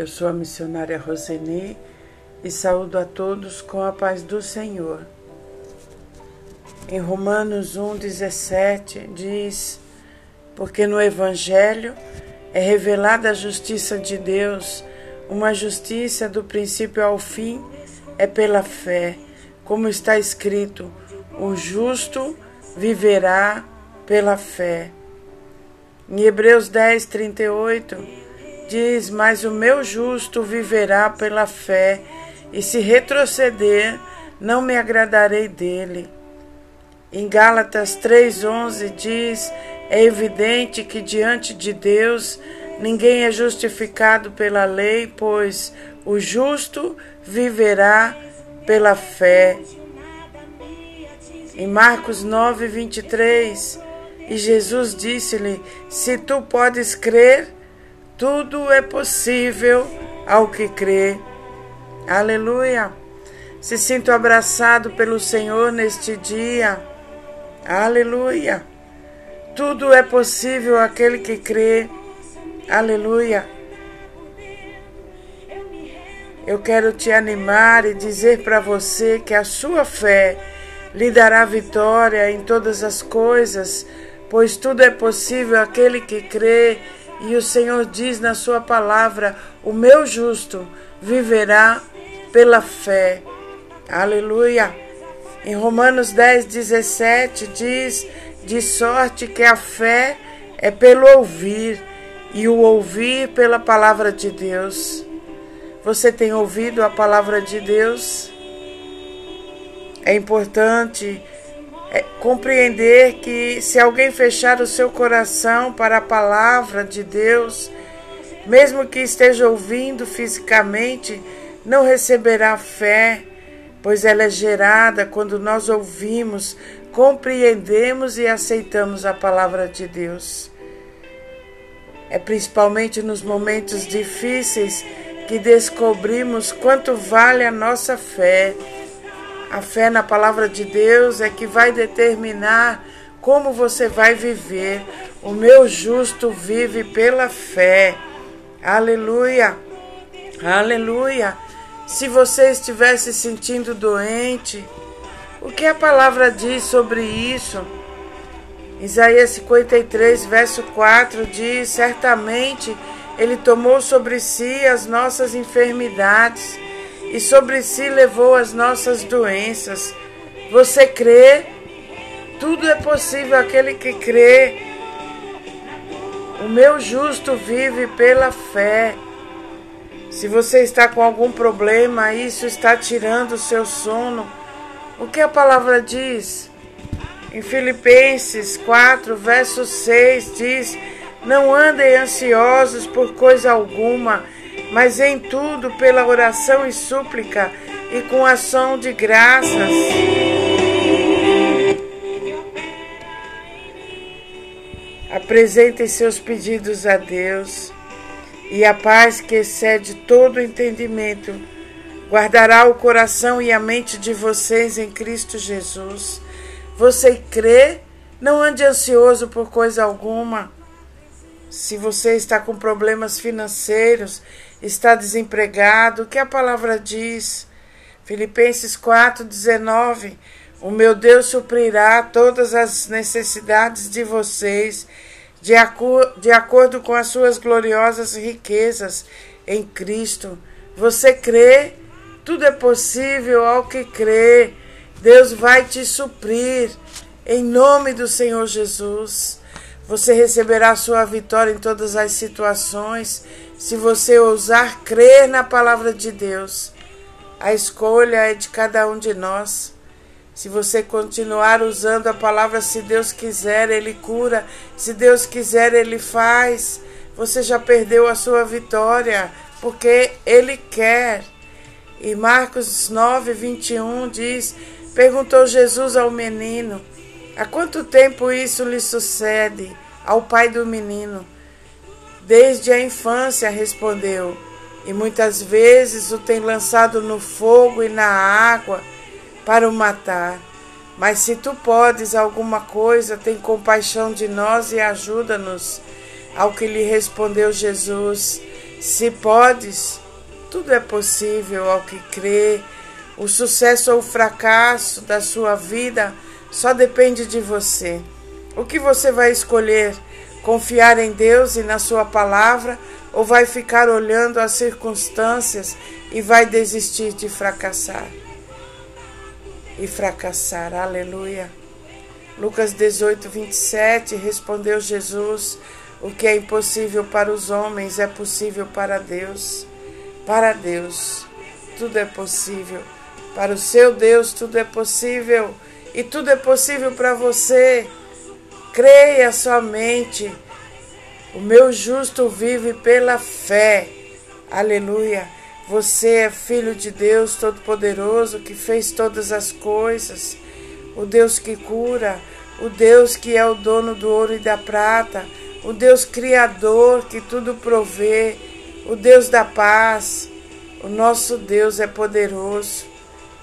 Eu sou a missionária Roseni e saúdo a todos com a paz do Senhor. Em Romanos 1,17 diz: Porque no Evangelho é revelada a justiça de Deus, uma justiça do princípio ao fim, é pela fé, como está escrito: o justo viverá pela fé. Em Hebreus 10, 38, diz: Mas o meu justo viverá pela fé, e se retroceder, não me agradarei dele. Em Gálatas 3,11 diz: É evidente que diante de Deus ninguém é justificado pela lei, pois o justo viverá pela fé. Em Marcos 9, 23, e Jesus disse-lhe: Se tu podes crer, tudo é possível ao que crê. Aleluia. Se sinto abraçado pelo Senhor neste dia. Aleluia. Tudo é possível àquele que crê. Aleluia. Eu quero te animar e dizer para você que a sua fé lhe dará vitória em todas as coisas pois tudo é possível aquele que crê, e o Senhor diz na sua palavra: o meu justo viverá pela fé. Aleluia. Em Romanos 10, 17 diz: de sorte que a fé é pelo ouvir, e o ouvir pela palavra de Deus. Você tem ouvido a palavra de Deus? É importante é compreender que se alguém fechar o seu coração para a palavra de Deus, mesmo que esteja ouvindo fisicamente, não receberá fé, pois ela é gerada quando nós ouvimos, compreendemos e aceitamos a palavra de Deus. É principalmente nos momentos difíceis que descobrimos quanto vale a nossa fé a fé na palavra de Deus é que vai determinar como você vai viver. O meu justo vive pela fé. Aleluia. Aleluia. Se você estiver se sentindo doente, o que a palavra diz sobre isso? Isaías 53, verso 4 diz: Certamente Ele tomou sobre si as nossas enfermidades e sobre si levou as nossas doenças. Você crê? Tudo é possível aquele que crê. O meu justo vive pela fé. Se você está com algum problema, isso está tirando o seu sono. O que a palavra diz? Em Filipenses 4, verso 6 diz: Não andem ansiosos por coisa alguma mas em tudo pela oração e súplica e com ação de graças. Apresentem seus pedidos a Deus, e a paz que excede todo entendimento guardará o coração e a mente de vocês em Cristo Jesus. Você crê? Não ande ansioso por coisa alguma. Se você está com problemas financeiros, está desempregado, o que a palavra diz? Filipenses 4:19 O meu Deus suprirá todas as necessidades de vocês de, de acordo com as suas gloriosas riquezas em Cristo. Você crê? Tudo é possível ao que crê. Deus vai te suprir em nome do Senhor Jesus. Você receberá sua vitória em todas as situações se você ousar crer na palavra de Deus. A escolha é de cada um de nós. Se você continuar usando a palavra, se Deus quiser, Ele cura, se Deus quiser, Ele faz, você já perdeu a sua vitória, porque Ele quer. E Marcos 9, 21 diz: Perguntou Jesus ao menino: Há quanto tempo isso lhe sucede? Ao pai do menino. Desde a infância, respondeu, e muitas vezes o tem lançado no fogo e na água para o matar. Mas se tu podes alguma coisa, tem compaixão de nós e ajuda-nos. Ao que lhe respondeu Jesus: Se podes, tudo é possível ao que crê. O sucesso ou o fracasso da sua vida só depende de você. O que você vai escolher? Confiar em Deus e na Sua palavra ou vai ficar olhando as circunstâncias e vai desistir de fracassar? E fracassar, aleluia. Lucas 18, 27 respondeu Jesus: O que é impossível para os homens é possível para Deus. Para Deus, tudo é possível. Para o seu Deus, tudo é possível. E tudo é possível para você. Creia somente. O meu justo vive pela fé. Aleluia. Você é filho de Deus Todo-Poderoso que fez todas as coisas. O Deus que cura, o Deus que é o dono do ouro e da prata, o Deus criador que tudo provê, o Deus da paz. O nosso Deus é poderoso.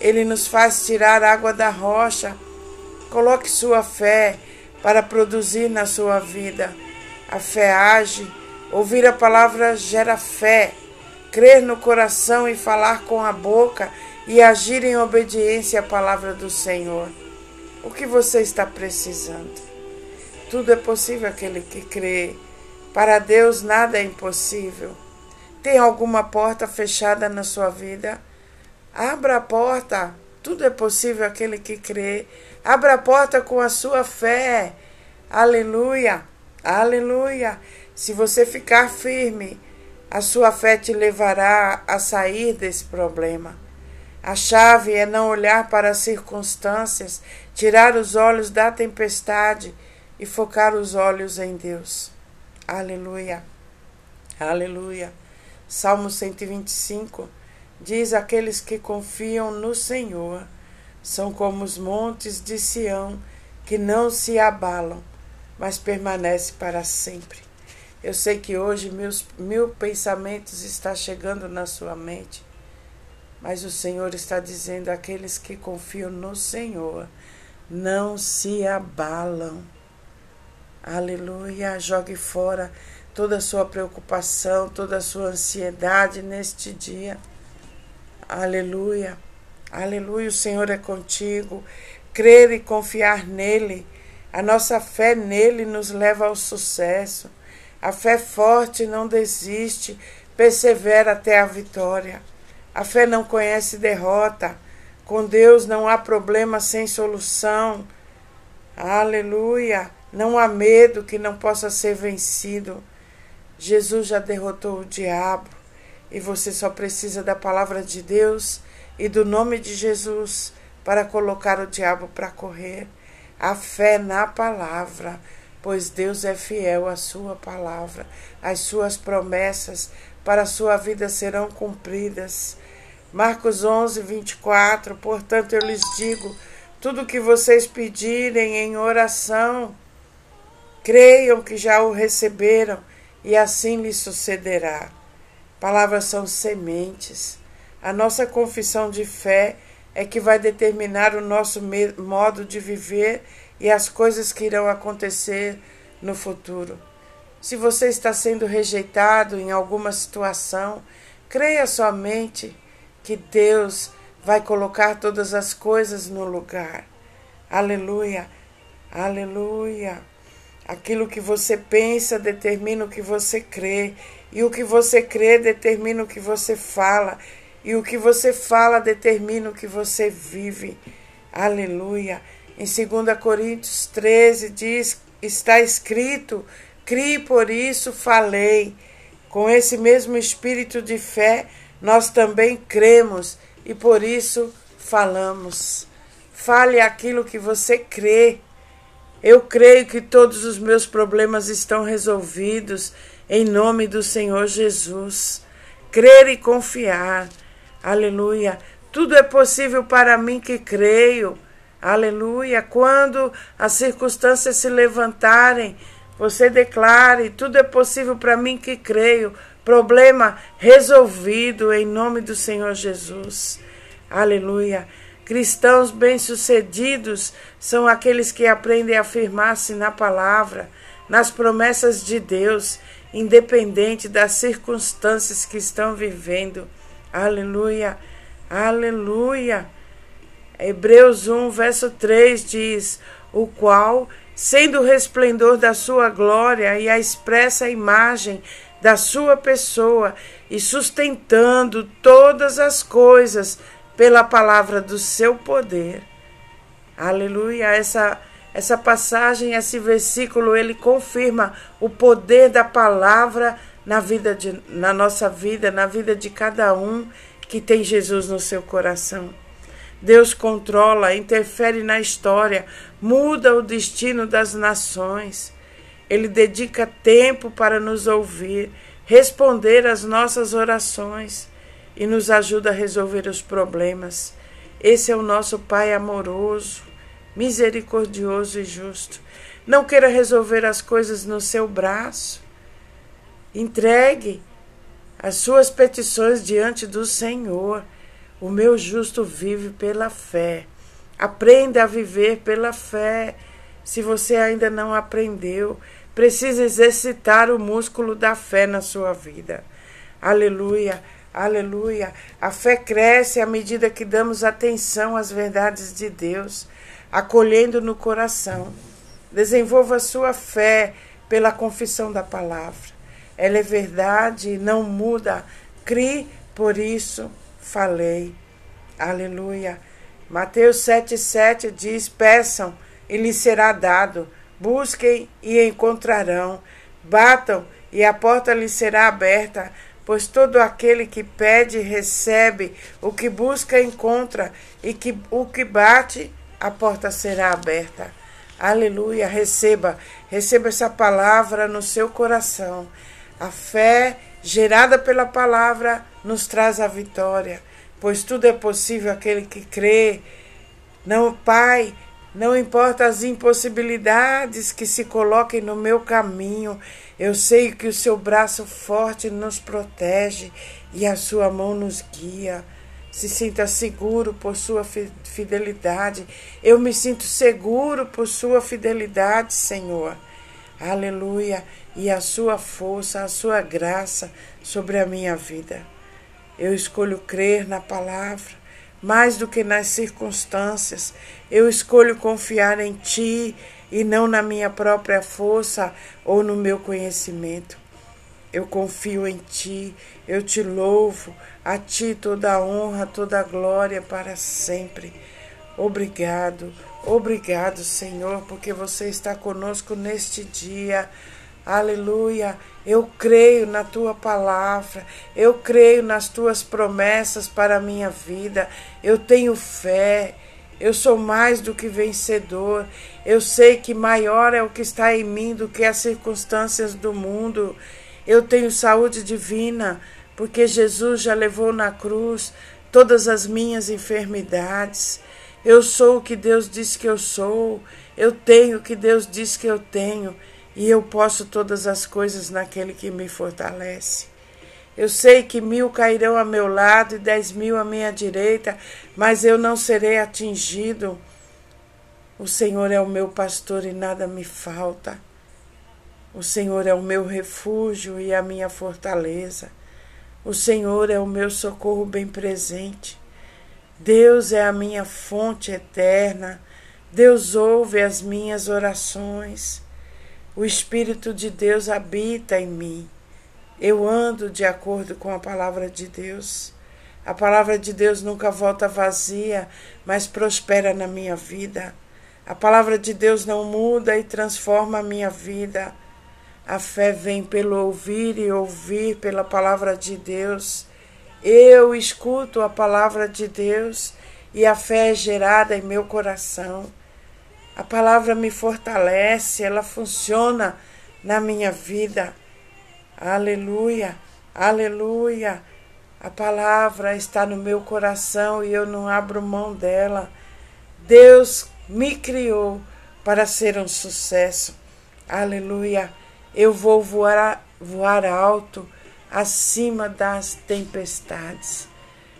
Ele nos faz tirar água da rocha. Coloque sua fé para produzir na sua vida. A fé age. Ouvir a palavra gera fé. Crer no coração e falar com a boca e agir em obediência à palavra do Senhor. O que você está precisando? Tudo é possível aquele que crê. Para Deus nada é impossível. Tem alguma porta fechada na sua vida? Abra a porta. Tudo é possível aquele que crê. Abra a porta com a sua fé. Aleluia. Aleluia. Se você ficar firme, a sua fé te levará a sair desse problema. A chave é não olhar para as circunstâncias, tirar os olhos da tempestade e focar os olhos em Deus. Aleluia. Aleluia. Salmo 125 diz: Aqueles que confiam no Senhor são como os montes de Sião, que não se abalam, mas permanecem para sempre. Eu sei que hoje meus mil pensamentos estão chegando na sua mente, mas o Senhor está dizendo: aqueles que confiam no Senhor não se abalam. Aleluia. Jogue fora toda a sua preocupação, toda a sua ansiedade neste dia. Aleluia. Aleluia. O Senhor é contigo. Crer e confiar nele. A nossa fé nele nos leva ao sucesso. A fé forte não desiste, persevera até a vitória. A fé não conhece derrota. Com Deus não há problema sem solução. Aleluia. Não há medo que não possa ser vencido. Jesus já derrotou o diabo e você só precisa da palavra de Deus e do nome de Jesus para colocar o diabo para correr. A fé na palavra, pois Deus é fiel à sua palavra. As suas promessas para a sua vida serão cumpridas. Marcos 11, 24. Portanto, eu lhes digo: tudo que vocês pedirem em oração, creiam que já o receberam, e assim lhes sucederá. Palavras são sementes. A nossa confissão de fé é que vai determinar o nosso modo de viver e as coisas que irão acontecer no futuro. Se você está sendo rejeitado em alguma situação, creia somente que Deus vai colocar todas as coisas no lugar. Aleluia, aleluia. Aquilo que você pensa determina o que você crê, e o que você crê determina o que você fala, e o que você fala determina o que você vive. Aleluia. Em 2 Coríntios 13 diz: está escrito, crie por isso falei. Com esse mesmo espírito de fé, nós também cremos e por isso falamos. Fale aquilo que você crê. Eu creio que todos os meus problemas estão resolvidos em nome do Senhor Jesus. Crer e confiar. Aleluia. Tudo é possível para mim que creio. Aleluia. Quando as circunstâncias se levantarem, você declare: tudo é possível para mim que creio. Problema resolvido em nome do Senhor Jesus. Aleluia. Cristãos bem-sucedidos são aqueles que aprendem a afirmar-se na palavra, nas promessas de Deus, independente das circunstâncias que estão vivendo. Aleluia, aleluia. Hebreus 1, verso 3 diz: O qual, sendo o resplendor da sua glória e a expressa imagem da sua pessoa, e sustentando todas as coisas pela palavra do seu poder. Aleluia, essa essa passagem, esse versículo, ele confirma o poder da palavra na vida de, na nossa vida, na vida de cada um que tem Jesus no seu coração. Deus controla, interfere na história, muda o destino das nações. Ele dedica tempo para nos ouvir, responder às nossas orações e nos ajuda a resolver os problemas. Esse é o nosso Pai amoroso, misericordioso e justo. Não queira resolver as coisas no seu braço. Entregue as suas petições diante do Senhor. O meu justo vive pela fé. Aprenda a viver pela fé. Se você ainda não aprendeu, precisa exercitar o músculo da fé na sua vida. Aleluia, aleluia. A fé cresce à medida que damos atenção às verdades de Deus, acolhendo no coração. Desenvolva sua fé pela confissão da palavra. Ela é verdade não muda. Crie, por isso falei. Aleluia. Mateus 7,7 diz: Peçam e lhes será dado, busquem e encontrarão, batam e a porta lhes será aberta, pois todo aquele que pede recebe, o que busca encontra, e que o que bate, a porta será aberta. Aleluia, receba, receba essa palavra no seu coração. A fé gerada pela palavra nos traz a vitória, pois tudo é possível aquele que crê. Não, Pai, não importa as impossibilidades que se coloquem no meu caminho, eu sei que o seu braço forte nos protege e a sua mão nos guia. Se sinta seguro por sua fidelidade. Eu me sinto seguro por sua fidelidade, Senhor. Aleluia. E a sua força, a sua graça sobre a minha vida. Eu escolho crer na palavra mais do que nas circunstâncias. Eu escolho confiar em Ti e não na minha própria força ou no meu conhecimento. Eu confio em Ti, eu te louvo, a Ti toda a honra, toda a glória para sempre. Obrigado, obrigado, Senhor, porque você está conosco neste dia. Aleluia. Eu creio na tua palavra, eu creio nas tuas promessas para a minha vida. Eu tenho fé. Eu sou mais do que vencedor. Eu sei que maior é o que está em mim do que as circunstâncias do mundo. Eu tenho saúde divina, porque Jesus já levou na cruz todas as minhas enfermidades. Eu sou o que Deus disse que eu sou. Eu tenho o que Deus disse que eu tenho e eu posso todas as coisas naquele que me fortalece. Eu sei que mil cairão a meu lado e dez mil à minha direita, mas eu não serei atingido. O Senhor é o meu pastor e nada me falta. O Senhor é o meu refúgio e a minha fortaleza. O Senhor é o meu socorro bem presente. Deus é a minha fonte eterna. Deus ouve as minhas orações. O Espírito de Deus habita em mim. Eu ando de acordo com a palavra de Deus. A palavra de Deus nunca volta vazia, mas prospera na minha vida. A palavra de Deus não muda e transforma a minha vida. A fé vem pelo ouvir e ouvir pela palavra de Deus. Eu escuto a palavra de Deus e a fé é gerada em meu coração. A palavra me fortalece, ela funciona na minha vida. Aleluia, aleluia. A palavra está no meu coração e eu não abro mão dela. Deus me criou para ser um sucesso. Aleluia. Eu vou voar, voar alto acima das tempestades.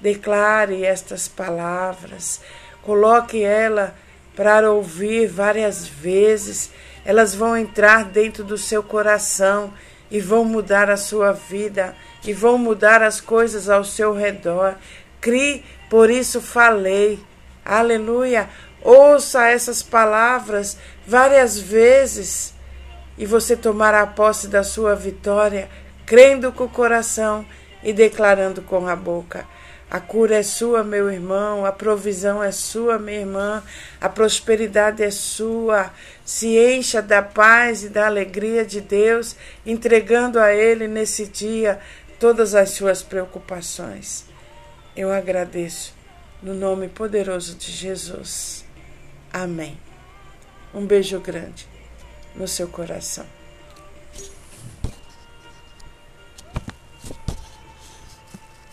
Declare estas palavras, coloque ela para ouvir várias vezes, elas vão entrar dentro do seu coração e vão mudar a sua vida e vão mudar as coisas ao seu redor. Crie, por isso falei. Aleluia. Ouça essas palavras várias vezes e você tomará posse da sua vitória, crendo com o coração e declarando com a boca. A cura é sua, meu irmão, a provisão é sua, minha irmã, a prosperidade é sua. Se encha da paz e da alegria de Deus, entregando a Ele nesse dia todas as suas preocupações. Eu agradeço, no nome poderoso de Jesus. Amém. Um beijo grande no seu coração.